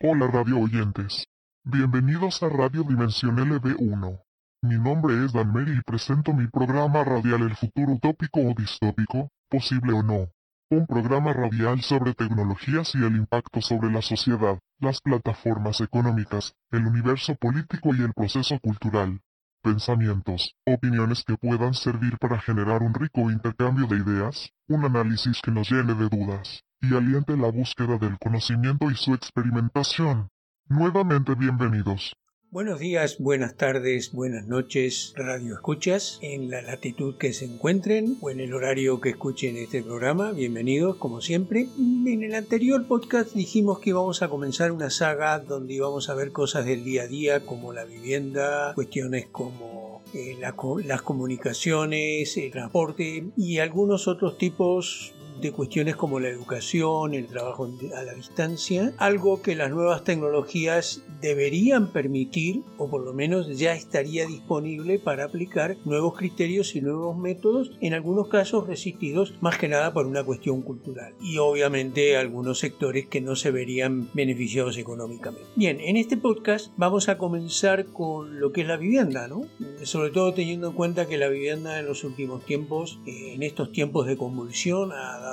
Hola radio oyentes. Bienvenidos a Radio Dimensión LB1. Mi nombre es Dan Mary y presento mi programa radial El futuro utópico o distópico, posible o no. Un programa radial sobre tecnologías y el impacto sobre la sociedad, las plataformas económicas, el universo político y el proceso cultural. Pensamientos, opiniones que puedan servir para generar un rico intercambio de ideas, un análisis que nos llene de dudas y aliente la búsqueda del conocimiento y su experimentación. Nuevamente bienvenidos. Buenos días, buenas tardes, buenas noches, radio escuchas, en la latitud que se encuentren o en el horario que escuchen este programa, bienvenidos como siempre. En el anterior podcast dijimos que íbamos a comenzar una saga donde íbamos a ver cosas del día a día como la vivienda, cuestiones como eh, las comunicaciones, el transporte y algunos otros tipos de cuestiones como la educación, el trabajo a la distancia, algo que las nuevas tecnologías deberían permitir o por lo menos ya estaría disponible para aplicar nuevos criterios y nuevos métodos, en algunos casos resistidos más que nada por una cuestión cultural y obviamente algunos sectores que no se verían beneficiados económicamente. Bien, en este podcast vamos a comenzar con lo que es la vivienda, ¿no? Sobre todo teniendo en cuenta que la vivienda en los últimos tiempos, eh, en estos tiempos de convulsión, ha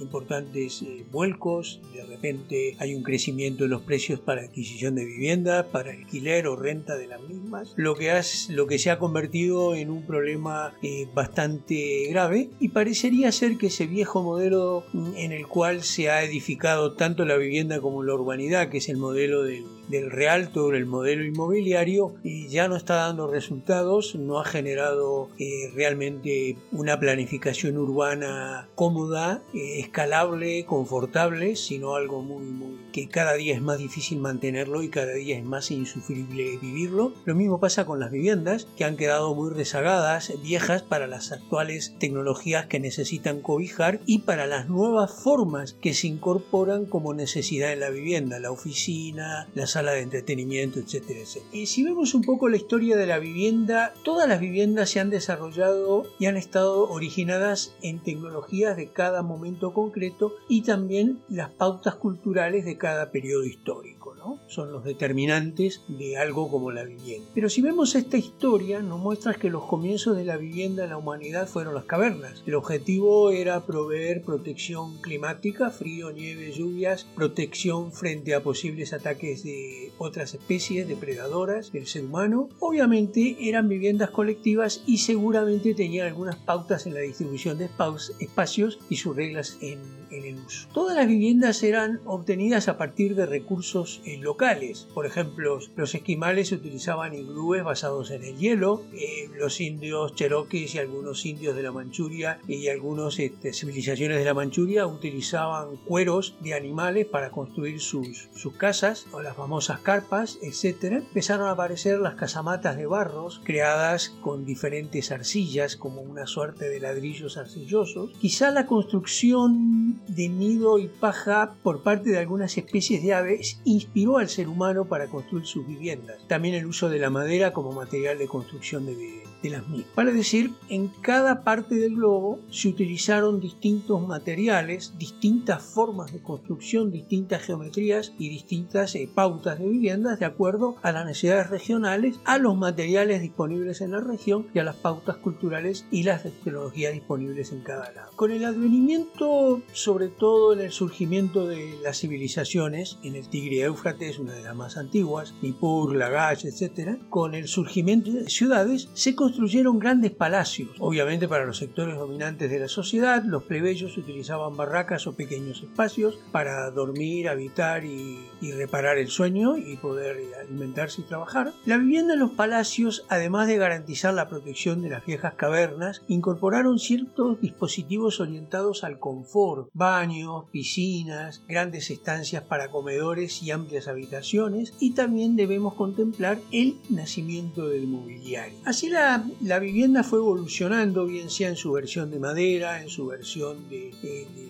importantes eh, vuelcos, de repente hay un crecimiento de los precios para adquisición de vivienda, para alquiler o renta de las mismas, lo que, has, lo que se ha convertido en un problema eh, bastante grave y parecería ser que ese viejo modelo en el cual se ha edificado tanto la vivienda como la urbanidad, que es el modelo del, del realto, el modelo inmobiliario, y ya no está dando resultados, no ha generado eh, realmente una planificación urbana cómoda eh, escalable, confortable, sino algo muy, muy que cada día es más difícil mantenerlo y cada día es más insufrible vivirlo. Lo mismo pasa con las viviendas, que han quedado muy rezagadas, viejas para las actuales tecnologías que necesitan cobijar y para las nuevas formas que se incorporan como necesidad en la vivienda, la oficina, la sala de entretenimiento, etcétera. Y si vemos un poco la historia de la vivienda, todas las viviendas se han desarrollado y han estado originadas en tecnologías de cada momento concreto y también las pautas culturales de cada periodo histórico. Son los determinantes de algo como la vivienda. Pero si vemos esta historia, nos muestra que los comienzos de la vivienda en la humanidad fueron las cavernas. El objetivo era proveer protección climática, frío, nieve, lluvias, protección frente a posibles ataques de otras especies depredadoras del ser humano. Obviamente eran viviendas colectivas y seguramente tenían algunas pautas en la distribución de espacios y sus reglas en, el uso. Todas las viviendas eran obtenidas a partir de recursos eh, locales. Por ejemplo, los esquimales utilizaban iglúes basados en el hielo, eh, los indios cherokees y algunos indios de la Manchuria y algunas este, civilizaciones de la Manchuria utilizaban cueros de animales para construir sus, sus casas o las famosas carpas, etc. Empezaron a aparecer las casamatas de barros creadas con diferentes arcillas como una suerte de ladrillos arcillosos. Quizá la construcción de nido y paja por parte de algunas especies de aves inspiró al ser humano para construir sus viviendas. También el uso de la madera como material de construcción de viviendas de las mismas. Para decir, en cada parte del globo se utilizaron distintos materiales, distintas formas de construcción, distintas geometrías y distintas eh, pautas de viviendas de acuerdo a las necesidades regionales, a los materiales disponibles en la región y a las pautas culturales y las tecnologías disponibles en cada lado. Con el advenimiento, sobre todo en el surgimiento de las civilizaciones, en el Tigre Éufrates, una de las más antiguas, Nippur, Lagash, etc., con el surgimiento de ciudades, se construyeron grandes palacios. Obviamente para los sectores dominantes de la sociedad, los plebeyos utilizaban barracas o pequeños espacios para dormir, habitar y, reparar el sueño y poder alimentarse y trabajar. La vivienda en los palacios, además de garantizar la protección de las viejas cavernas, incorporaron ciertos dispositivos orientados al confort, baños, piscinas, grandes estancias para comedores y amplias habitaciones, y también debemos contemplar el nacimiento del mobiliario. Así la la, vivienda fue evolucionando, bien sea en su versión de madera, en su versión de,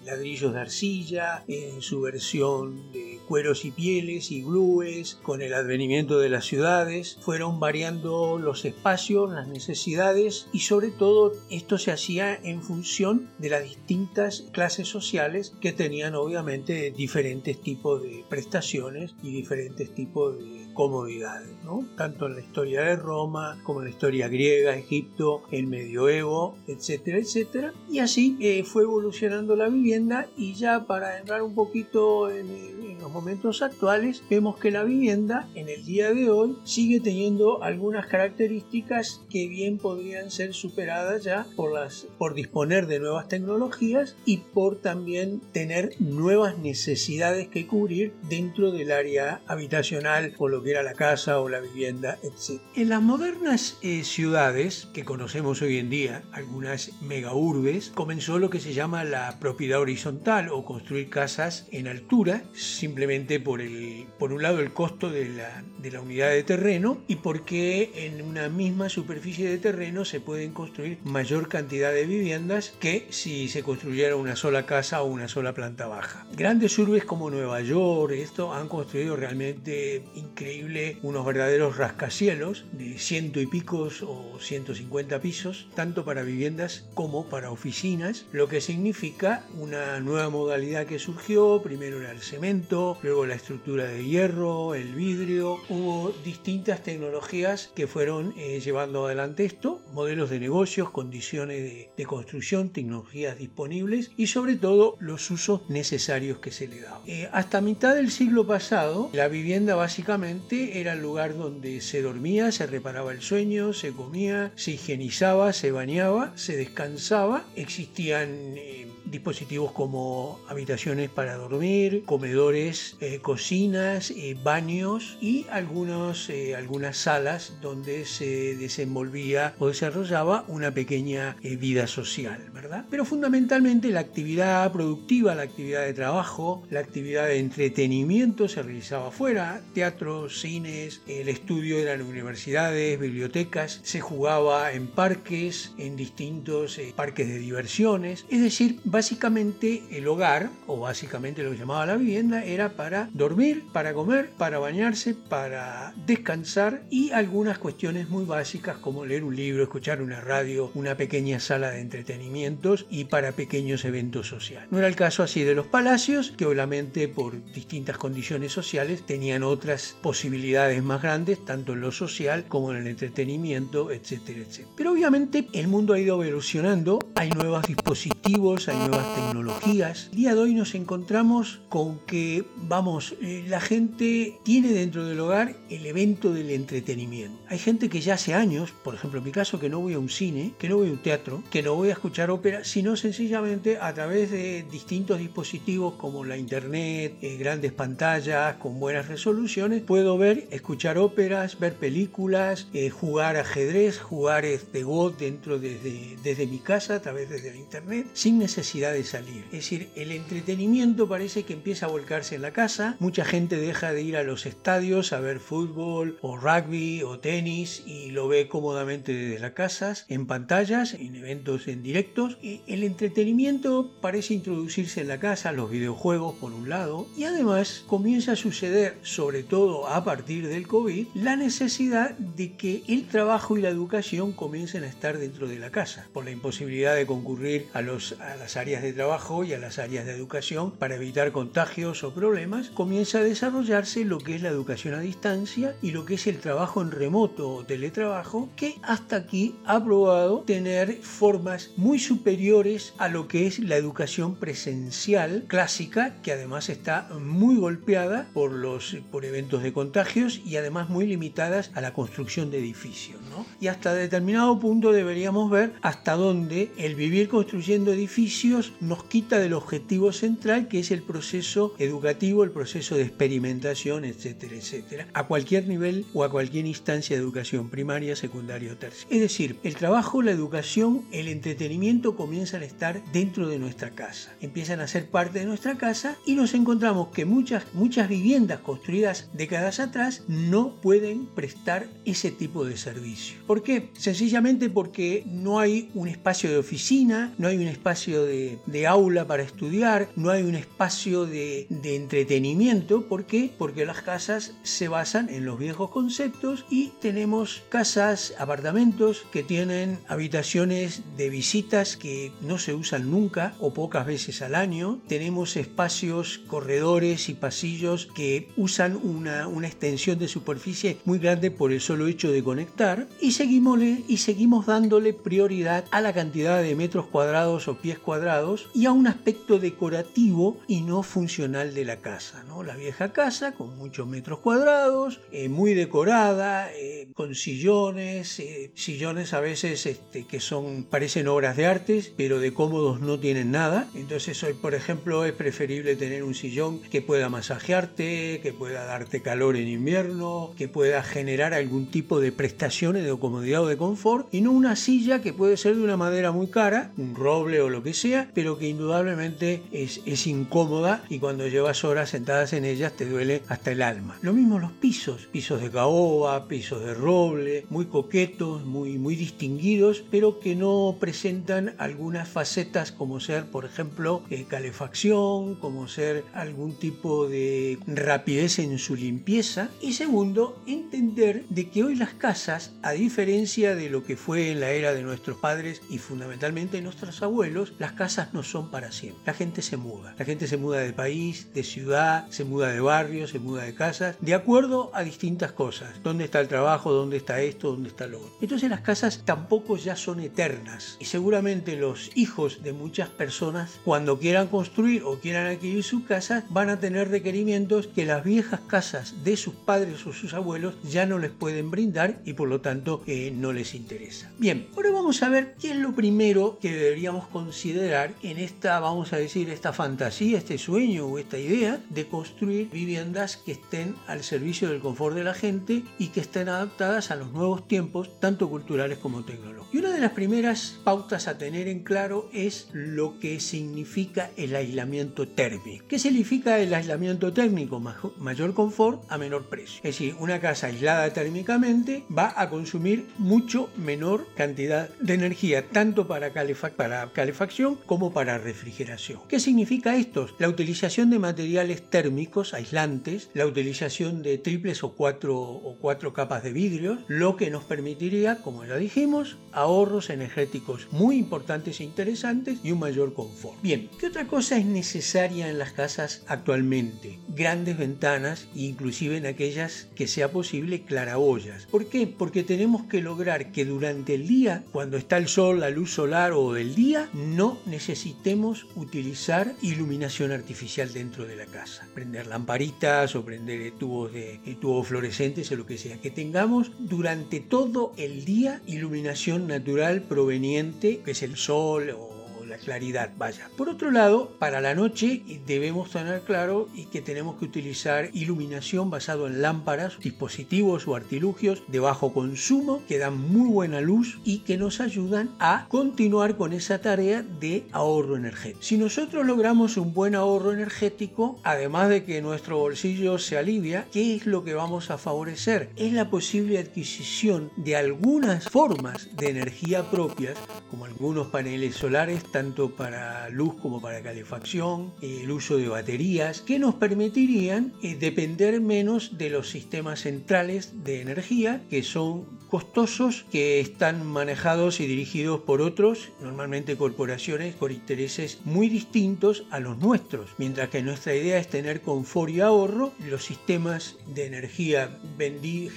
ladrillos de arcilla, en su versión de cueros y pieles y glúes, con el advenimiento de las ciudades, fueron variando los espacios, las necesidades y sobre todo esto se hacía en función de las distintas clases sociales que tenían obviamente diferentes tipos de prestaciones y diferentes tipos de comodidades, tanto en la historia de Roma como en la historia griega, Egipto, el medioevo, etcétera, etcétera. Y así eh, fue evolucionando la vivienda y ya para entrar un poquito en, en los momentos actuales, vemos que la vivienda en el día de hoy sigue teniendo algunas características que bien podrían ser superadas ya por, las, por disponer de nuevas tecnologías y por también tener nuevas necesidades que cubrir dentro del área habitacional o lo que era la casa o la vivienda, etc. En las modernas eh, ciudades que conocemos hoy en día, algunas megaurbes, comenzó lo que se llama la propiedad horizontal o construir casas en altura, simplemente por, el, por un lado el costo de la, de la unidad de terreno y porque en una misma superficie de terreno se pueden construir mayor cantidad de viviendas que si se construyera una sola casa o una sola planta baja. Grandes urbes como Nueva York, esto han construido realmente increíble unos verdaderos rascacielos de ciento y picos o 150 pisos, tanto para viviendas como para oficinas, lo que significa una nueva modalidad que surgió, primero era el cemento, luego la estructura de hierro, el vidrio, hubo distintas tecnologías que fueron eh, llevando adelante esto, modelos de negocios, condiciones de, construcción, tecnologías disponibles y sobre todo los usos necesarios que se le daban. Eh, hasta mitad del siglo pasado, la vivienda básicamente era el lugar donde se dormía, se reparaba el sueño, se comía, se higienizaba, se bañaba, se descansaba. Existían eh, dispositivos como habitaciones para dormir, comedores, eh, cocinas, eh, baños y algunos, eh, algunas salas donde se desenvolvía o desarrollaba una pequeña vida social, ¿verdad? Pero fundamentalmente la actividad productiva, la actividad de trabajo, la actividad de entretenimiento se realizaba afuera, teatros, cines, el estudio eran universidades, bibliotecas, se jugaba en parques, en distintos parques de diversiones, es decir, básicamente el hogar, o básicamente lo que llamaba la vivienda, era para dormir, para comer, para bañarse, para descansar y algunas cuestiones muy básicas como leer un libro, escuchar una radio, una pequeña sala de entretenimientos y para pequeños eventos sociales. No era el caso así de los palacios, que obviamente por distintas condiciones sociales tenían otras posibilidades más grandes, tanto en lo social como en el entretenimiento, etcétera, etcétera. Pero obviamente el mundo ha ido evolucionando, hay nuevos dispositivos, hay nuevas tecnologías. El día de hoy nos encontramos con que, vamos, eh, la gente tiene dentro del hogar el evento del entretenimiento. Hay gente que ya hace años, por ejemplo en mi caso, que no voy a un cine, que no voy a un teatro, que no voy a escuchar ópera, sino sencillamente a través de distintos dispositivos como la internet, eh, grandes pantallas con buenas resoluciones, puedo ver, escuchar óperas, ver películas, eh, jugar ajedrez, jugar este God dentro desde, desde mi casa, a través de la internet, sin necesidad de salir. Es decir, el entretenimiento parece que empieza a volcarse en la casa, mucha gente deja de ir a los estadios a ver fútbol o rugby o tenis y lo ve cómodamente desde las casas, en pantallas, en eventos en directos. El entretenimiento parece introducirse en la casa, los videojuegos por un lado, y además comienza a suceder, sobre todo a partir del COVID, la necesidad de que el trabajo y la educación comiencen a estar dentro de la casa, por la imposibilidad de concurrir a, los, a las áreas de trabajo y a las áreas de educación para evitar contagios o problemas, comienza a desarrollarse lo que es la educación a distancia y lo que es el trabajo en remoto o teletrabajo, que hasta aquí ha probado tener formas muy superiores a lo que es la educación presencial clásica, que además está muy golpeada por, los, por eventos de contagios y además muy limitadas a la construcción de edificios. ¿no? Y hasta determinado punto deberíamos ver hasta dónde el vivir construyendo edificios nos quita del objetivo central que es el proceso educativo, el proceso de experimentación, etcétera, etcétera, a cualquier nivel o a cualquier instancia de educación primaria, secundaria o terciaria. Es decir, el trabajo, la educación, el entretenimiento comienzan a estar dentro de nuestra casa, empiezan a ser parte de nuestra casa y nos encontramos que muchas, muchas viviendas construidas décadas atrás no pueden prestar ese tipo de servicio. ¿Por qué? Sencillamente porque no hay un espacio de oficina, no hay un espacio de de, aula para estudiar, no hay un espacio de, entretenimiento. ¿Por qué? Porque las casas se basan en los viejos conceptos y tenemos casas, apartamentos que tienen habitaciones de visitas que no se usan nunca o pocas veces al año. Tenemos espacios, corredores y pasillos que usan una, una extensión de superficie muy grande por el solo hecho de conectar y seguimos, y seguimos dándole prioridad a la cantidad de metros cuadrados o pies cuadrados y a un aspecto decorativo y no funcional de la casa. ¿no? La vieja casa con muchos metros cuadrados, eh, muy decorada, eh, con sillones, eh, sillones a veces este, que son parecen obras de artes, pero de cómodos no tienen nada. Entonces hoy, por ejemplo, es preferible tener un sillón que pueda masajearte, que pueda darte calor en invierno, que pueda generar algún tipo de prestaciones de comodidad o de confort, y no una silla que puede ser de una madera muy cara, un roble o lo que sea, pero que indudablemente es, es incómoda y cuando llevas horas sentadas en ellas te duele hasta el alma. Lo mismo los pisos, pisos de caoba, pisos de roble, muy coquetos, muy, muy distinguidos, pero que no presentan algunas facetas como ser, por ejemplo, eh, calefacción, como ser algún tipo de rapidez en su limpieza. Y segundo, entender de que hoy las casas, a diferencia de lo que fue en la era de nuestros padres y fundamentalmente nuestros abuelos, las casas no son para siempre. La gente se muda. La gente se muda de país, de ciudad, se muda de barrio, se muda de casas, de acuerdo a distintas cosas. ¿Dónde está el trabajo? ¿Dónde está esto? ¿Dónde está lo otro? Entonces las casas tampoco ya son eternas. Y seguramente los hijos de muchas personas, cuando quieran construir o quieran adquirir su casa, van a tener requerimientos que las viejas casas de sus padres o sus abuelos ya no les pueden brindar y por lo tanto eh, no les interesa. Bien, ahora vamos a ver qué es lo primero que deberíamos considerar en esta, vamos a decir, esta fantasía, este sueño o esta idea de construir viviendas que estén al servicio del confort de la gente y que estén adaptadas a los nuevos tiempos, tanto culturales como tecnológicos. Y una de las primeras pautas a tener en claro es lo que significa el aislamiento térmico. ¿Qué significa el aislamiento térmico? Mayor confort a menor precio. Es decir, una casa aislada térmicamente va a consumir mucho menor cantidad de energía, tanto para, para calefacción como para refrigeración. ¿Qué significa esto? La utilización de materiales térmicos aislantes, la utilización de triples o cuatro, o cuatro capas de vidrio, lo que nos permitiría, como ya dijimos, ahorros energéticos muy importantes e interesantes y un mayor confort. Bien, ¿qué otra cosa es necesaria en las casas actualmente? Grandes ventanas, inclusive en aquellas que sea posible claraboyas. ¿Por qué? Porque tenemos que lograr que durante el día, cuando está el sol, la luz solar o el día, no necesitemos utilizar iluminación artificial dentro de la casa. Prender lamparitas o prender tubos de tubos fluorescentes o lo que sea. Que tengamos durante todo el día iluminación natural proveniente, que es el sol o la claridad, vaya. Por otro lado, para la noche debemos tener claro y que tenemos que utilizar iluminación basado en lámparas, dispositivos o artilugios de bajo consumo que dan muy buena luz y que nos ayudan a continuar con esa tarea de ahorro energético. Si nosotros logramos un buen ahorro energético, además de que nuestro bolsillo se alivia, ¿qué es lo que vamos a favorecer? Es la posible adquisición de algunas formas de energía propias, como algunos paneles solares, tanto para luz como para calefacción, el uso de baterías, que nos permitirían eh, depender menos de los sistemas centrales de energía, que son costosos, que están manejados y dirigidos por otros, normalmente corporaciones, por intereses muy distintos a los nuestros. Mientras que nuestra idea es tener confort y ahorro, los sistemas de energía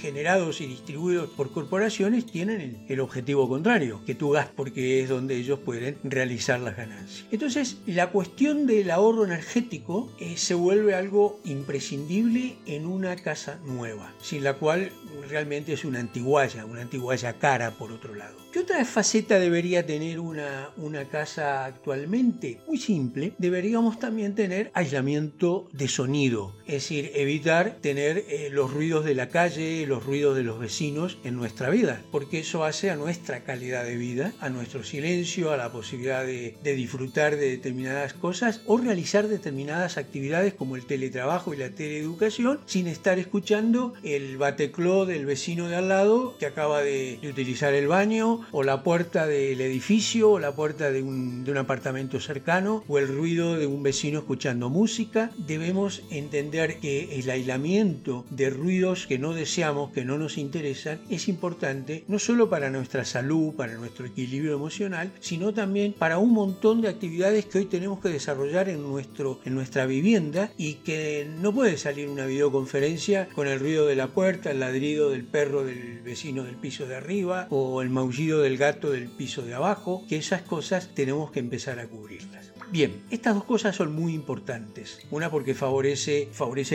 generados y distribuidos por corporaciones tienen el, objetivo contrario, que tú gastes porque es donde ellos pueden realizar las ganancias. Entonces, la cuestión del ahorro energético eh, se vuelve algo imprescindible en una casa nueva, sin la cual realmente es una antiguaya, una antiguaya cara por otro lado. ¿Qué otra faceta debería tener una, una casa actualmente? Muy simple, deberíamos también tener aislamiento de sonido, es decir, evitar tener eh, los ruidos de la calle, los ruidos de los vecinos en nuestra vida, porque eso hace a nuestra calidad de vida, a nuestro silencio, a la posibilidad de, disfrutar de determinadas cosas o realizar determinadas actividades como el teletrabajo y la teleeducación sin estar escuchando el batecló del vecino de al lado que acaba de utilizar el baño o la puerta del edificio o la puerta de un, de un apartamento cercano o el ruido de un vecino escuchando música. Debemos entender que el aislamiento de ruidos que no deseamos, que no nos interesan, es importante no solo para nuestra salud, para nuestro equilibrio emocional, sino también para un montón de actividades que hoy tenemos que desarrollar en, nuestro, en nuestra vivienda y que no puede salir una videoconferencia con el ruido de la puerta, el ladrido del perro del vecino del piso de arriba o el maullido del gato del piso de abajo, que esas cosas tenemos que empezar a cubrirlas. Bien, estas dos cosas son muy importantes. Una porque favorece,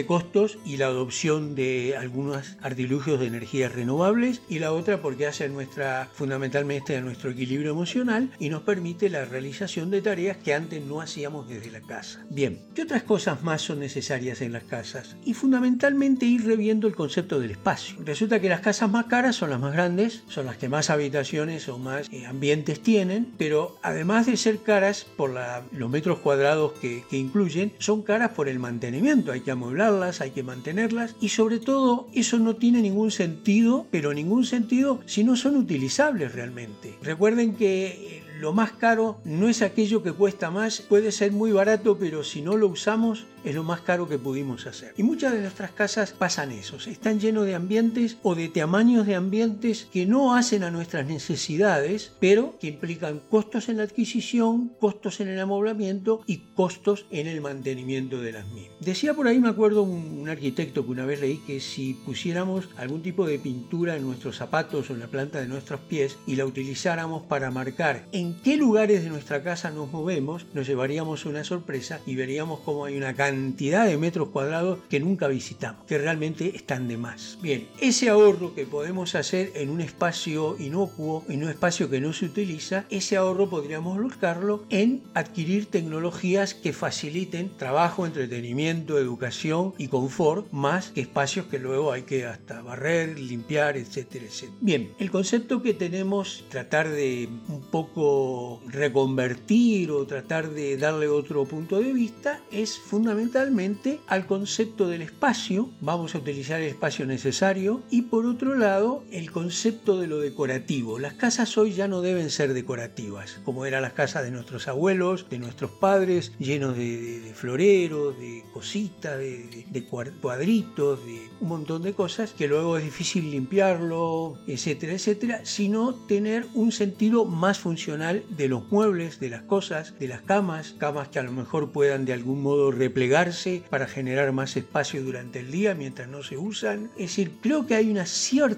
costos y la adopción de algunos artilugios de energías renovables y la otra porque hace nuestra, fundamentalmente a nuestro equilibrio emocional y nos permite la realización de tareas que antes no hacíamos desde la casa. Bien, ¿qué otras cosas más son necesarias en las casas? Y fundamentalmente ir reviendo el concepto del espacio. Resulta que las casas más caras son las más grandes, son las que más habitaciones o más eh, ambientes tienen, pero además de ser caras por la, metros cuadrados que, que incluyen son caras por el mantenimiento, hay que amueblarlas, hay que mantenerlas y sobre todo eso no tiene ningún sentido, pero ningún sentido si no son utilizables realmente. Recuerden que lo más caro no es aquello que cuesta más, puede ser muy barato, pero si no lo usamos es lo más caro que pudimos hacer. Y muchas de nuestras casas pasan eso, están llenos de ambientes o de tamaños de ambientes que no hacen a nuestras necesidades, pero que implican costos en la adquisición, costos en el amoblamiento y costos en el mantenimiento de las mismas. Decía por ahí, me acuerdo, un, arquitecto que una vez leí que si pusiéramos algún tipo de pintura en nuestros zapatos o en la planta de nuestros pies y la utilizáramos para marcar en qué lugares de nuestra casa nos movemos, nos llevaríamos una sorpresa y veríamos cómo hay una cantidad de metros cuadrados que nunca visitamos, que realmente están de más. Bien, ese ahorro que podemos hacer en un espacio inocuo, en un espacio que no se utiliza, ese ahorro podríamos buscarlo en adquirir tecnologías que faciliten trabajo, entretenimiento, educación y confort, más que espacios que luego hay que hasta barrer, limpiar, etcétera, etcétera. Bien, el concepto que tenemos, tratar de un poco reconvertir o tratar de darle otro punto de vista es fundamentalmente al concepto del espacio, vamos a utilizar el espacio necesario, y por otro lado el concepto de lo decorativo. Las casas hoy ya no deben ser decorativas, como eran las casas de nuestros abuelos, de nuestros padres, llenos de, floreros, de cositas, de, de cuadritos, de un montón de cosas que luego es difícil limpiarlo, etcétera, etcétera, sino tener un sentido más funcional de los muebles, de las cosas, de las camas, camas que a lo mejor puedan de algún modo replegarse para generar más espacio durante el día mientras no se usan. Es decir, creo que hay una cierta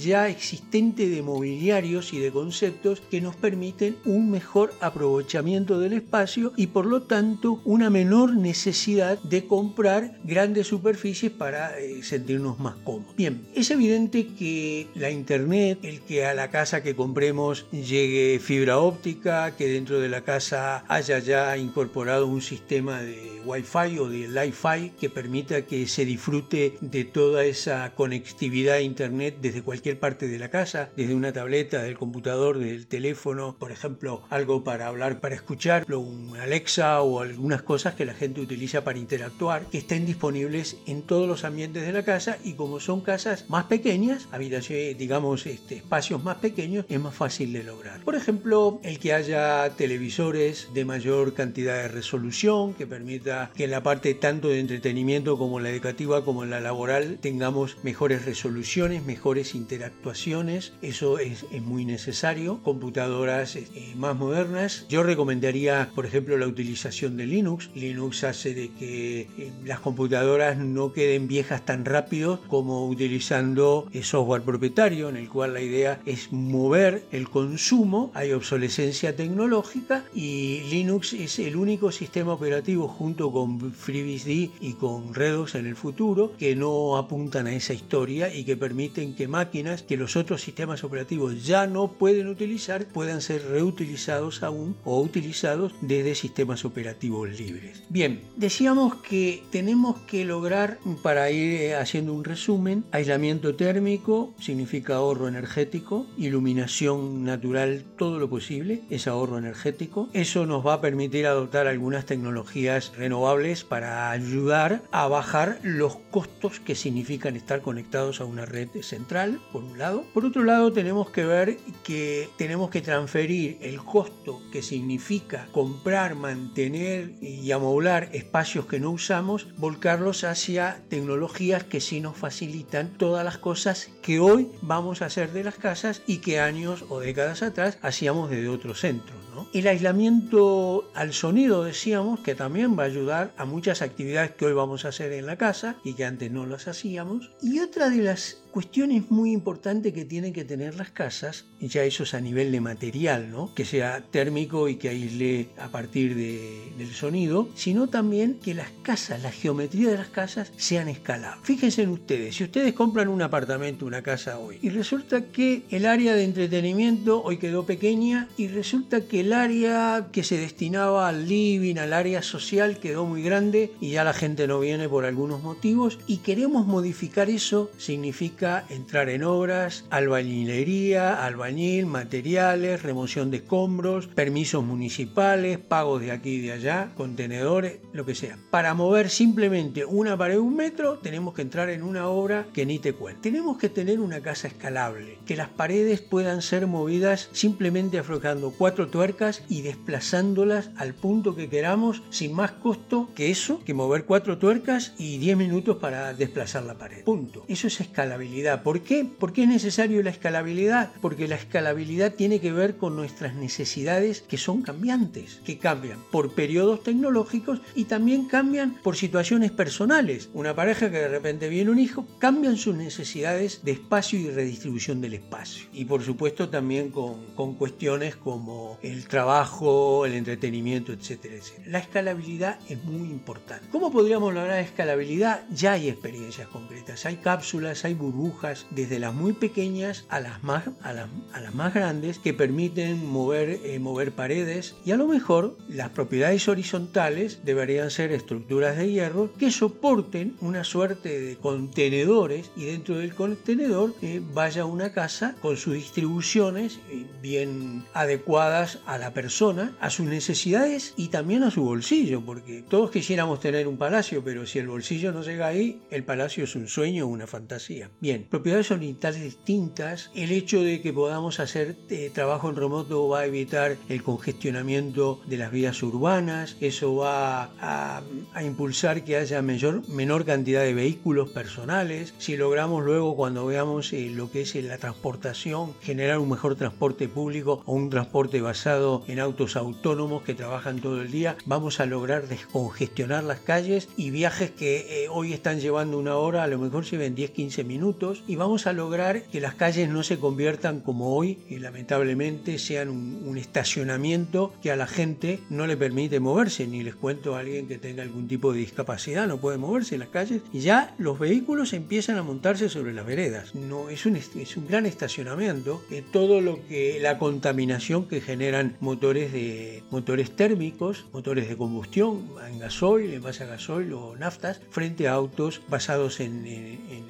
ya existente de mobiliarios y de conceptos que nos permiten un mejor aprovechamiento del espacio y por lo tanto una menor necesidad de comprar grandes superficies para eh, sentirnos más cómodos. Bien, es evidente que la internet, el que a la casa que compremos llegue fibra óptica, que dentro de la casa haya ya incorporado un sistema de Wi-Fi o de Li-Fi que permita que se disfrute de toda esa conectividad a Internet desde cualquier parte de la casa, desde una tableta, del computador, del teléfono, por ejemplo, algo para hablar, para escuchar, un Alexa o algunas cosas que la gente utiliza para interactuar, que estén disponibles en todos los ambientes de la casa y como son casas más pequeñas, habitaciones, digamos, este, espacios más pequeños, es más fácil de lograr. Por ejemplo, el que haya televisores de mayor cantidad de resolución, que permita que en la parte tanto de entretenimiento como la educativa como en la laboral tengamos mejores resoluciones, mejores interactuaciones. Eso es, muy necesario. Computadoras eh, más modernas. Yo recomendaría, por ejemplo, la utilización de Linux. Linux hace de que eh, las computadoras no queden viejas tan rápido como utilizando software propietario, en el cual la idea es mover el consumo. Hay obsolescencia tecnológica y Linux es el único sistema operativo junto con FreeBSD y con Redux en el futuro que no apuntan a esa historia y que permiten que máquinas que los otros sistemas operativos ya no pueden utilizar puedan ser reutilizados aún o utilizados desde sistemas operativos libres. Bien, decíamos que tenemos que lograr, para ir haciendo un resumen, aislamiento térmico significa ahorro energético, iluminación natural, todo lo posible, es ahorro energético. Eso nos va a permitir adoptar algunas tecnologías renovables para ayudar a bajar los costos que significan estar conectados a una red central, por un lado. Por otro lado, tenemos que ver que tenemos que transferir el costo que significa comprar, mantener y amoblar espacios que no usamos, volcarlos hacia tecnologías que sí nos facilitan todas las cosas que hoy vamos a hacer de las casas y que años o décadas atrás hacíamos desde otros centros. El aislamiento al sonido decíamos que también va a ayudar a muchas actividades que hoy vamos a hacer en la casa y que antes no las hacíamos. Y otra de las cuestiones muy importantes que tienen que tener las casas, ya eso es a nivel de material, ¿no? que sea térmico y que aísle a partir del sonido, sino también que las casas, la geometría de las casas sean escalables. Fíjense en ustedes, si ustedes compran un apartamento, una casa hoy, y resulta que el área de entretenimiento hoy quedó pequeña y resulta que el área que se destinaba al living, al área social, quedó muy grande y ya la gente no viene por algunos motivos y queremos modificar eso, significa entrar en obras, albañilería, albañil, materiales, remoción de escombros, permisos municipales, pagos de aquí y de allá, contenedores, lo que sea. Para mover simplemente una pared un metro, tenemos que entrar en una obra que ni te cuento. Tenemos que tener una casa escalable, que las paredes puedan ser movidas simplemente aflojando cuatro tuercas y desplazándolas al punto que queramos sin más costo que eso, que mover cuatro tuercas y 10 minutos para desplazar la pared. Punto. Eso es escalabilidad. ¿Por qué? ¿Por qué es necesario la escalabilidad? Porque la escalabilidad tiene que ver con nuestras necesidades que son cambiantes, que cambian por periodos tecnológicos y también cambian por situaciones personales. Una pareja que de repente viene un hijo, cambian sus necesidades de espacio y redistribución del espacio. Y por supuesto también con, con cuestiones como el trabajo, el entretenimiento, etcétera, etcétera. La escalabilidad es muy importante. ¿Cómo podríamos lograr escalabilidad? Ya hay experiencias concretas, hay cápsulas, hay burbujas, desde las muy pequeñas a las más, a las, más grandes, que permiten mover, eh, mover paredes y a lo mejor las propiedades horizontales deberían ser estructuras de hierro que soporten una suerte de contenedores y dentro del contenedor eh, vaya una casa con sus distribuciones eh, bien adecuadas a la persona, a sus necesidades y también a su bolsillo, porque todos quisiéramos tener un palacio, pero si el bolsillo no llega ahí, el palacio es un sueño o una fantasía. Bien, propiedades orientales distintas, el hecho de que podamos hacer eh, trabajo en remoto va a evitar el congestionamiento de las vías urbanas, eso va a, impulsar que haya menor cantidad de vehículos personales, si logramos luego cuando veamos eh, lo que es la transportación, generar un mejor transporte público o un transporte basado en autos autónomos que trabajan todo el día, vamos a lograr descongestionar las calles y viajes que eh, hoy están llevando una hora, a lo mejor lleven 10-15 minutos y vamos a lograr que las calles no se conviertan como hoy y lamentablemente sean un, estacionamiento que a la gente no le permite moverse, ni les cuento a alguien que tenga algún tipo de discapacidad, no puede moverse en las calles y ya los vehículos empiezan a montarse sobre las veredas. No, es un, es un gran estacionamiento, eh, todo lo que la contaminación que generan motores, de, motores térmicos, motores de combustión en gasoil, en base a gasoil o naftas, frente a autos basados en,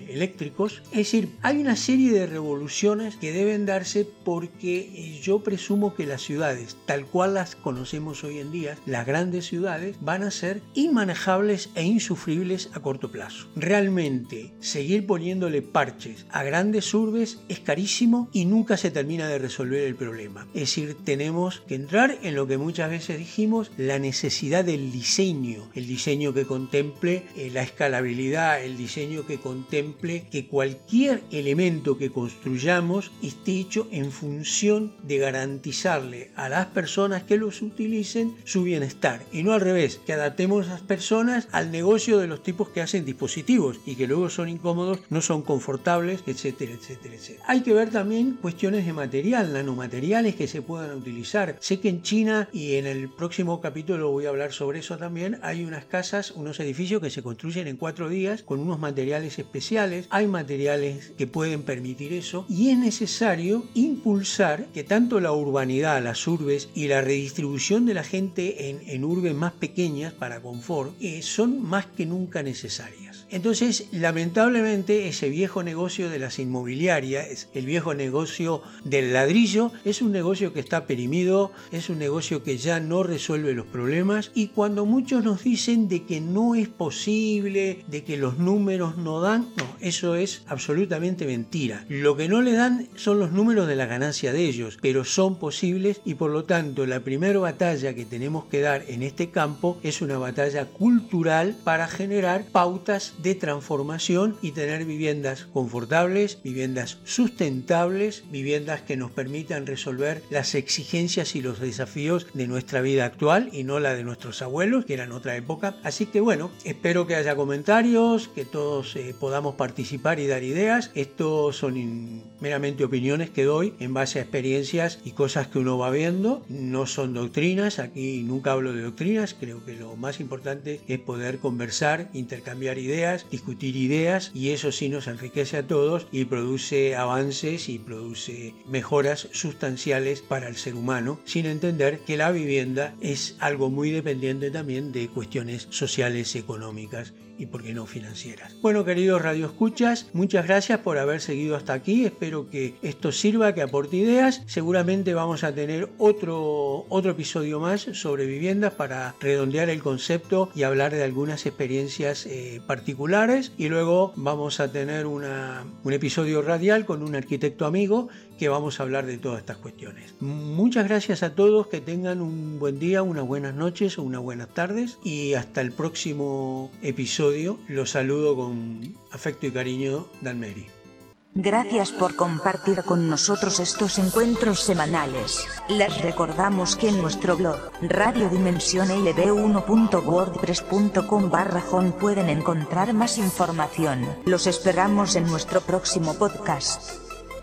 eléctricos. Es decir, hay una serie de revoluciones que deben darse porque eh, yo presumo que las ciudades, tal cual las conocemos hoy en día, las grandes ciudades, van a ser inmanejables e insufribles a corto plazo. Realmente, seguir poniéndole parches a grandes urbes es carísimo y nunca se termina de resolver el problema. Es decir, tenemos que entrar en lo que muchas veces dijimos, la necesidad del diseño, el diseño que contemple eh, la escalabilidad, el diseño que contemple que cualquier elemento que construyamos esté hecho en función de garantizarle a las personas que los utilicen su bienestar y no al revés, que adaptemos a las personas al negocio de los tipos que hacen dispositivos y que luego son incómodos, no son confortables, etcétera, etcétera, etcétera. Hay que ver también cuestiones de material, nanomateriales que se puedan utilizar Sé que en China, y en el próximo capítulo voy a hablar sobre eso también, hay unas casas, unos edificios que se construyen en cuatro días con unos materiales especiales. Hay materiales que pueden permitir eso y es necesario impulsar que tanto la urbanidad, las urbes y la redistribución de la gente en, en urbes más pequeñas para confort eh, son más que nunca necesarias. Entonces, lamentablemente, ese viejo negocio de las inmobiliarias, el viejo negocio del ladrillo, es un negocio que está perimido es un negocio que ya no resuelve los problemas y cuando muchos nos dicen de que no es posible, de que los números no dan, no, eso es absolutamente mentira. Lo que no le dan son los números de la ganancia de ellos, pero son posibles y por lo tanto la primera batalla que tenemos que dar en este campo es una batalla cultural para generar pautas de transformación y tener viviendas confortables, viviendas sustentables, viviendas que nos permitan resolver las exigencias y los desafíos de nuestra vida actual y no la de nuestros abuelos, que eran otra época. Así que bueno, espero que haya comentarios, que todos eh, podamos participar y dar ideas. Estos son meramente opiniones que doy en base a experiencias y cosas que uno va viendo. No son doctrinas, aquí nunca hablo de doctrinas, creo que lo más importante es poder conversar, intercambiar ideas, discutir ideas y eso sí nos enriquece a todos y produce avances y produce mejoras sustanciales para el ser humano, sin entender que la vivienda es algo muy dependiente también de cuestiones sociales, económicas y por qué no financieras. Bueno, queridos radioescuchas, muchas gracias por haber seguido hasta aquí. Espero que esto sirva, que aporte ideas. Seguramente vamos a tener otro, otro episodio más sobre viviendas para redondear el concepto y hablar de algunas experiencias eh, particulares. Y luego vamos a tener una, un episodio radial con un arquitecto amigo que vamos a hablar de todas estas cuestiones. Muchas gracias a todos, que tengan un buen día, unas buenas noches o unas buenas tardes y hasta el próximo episodio. Los saludo con afecto y cariño, Dan. Gracias por compartir con nosotros estos encuentros semanales. Les recordamos que en nuestro blog, radiodimensionlb1.wordpress.com barra pueden encontrar más información. Los esperamos en nuestro próximo podcast.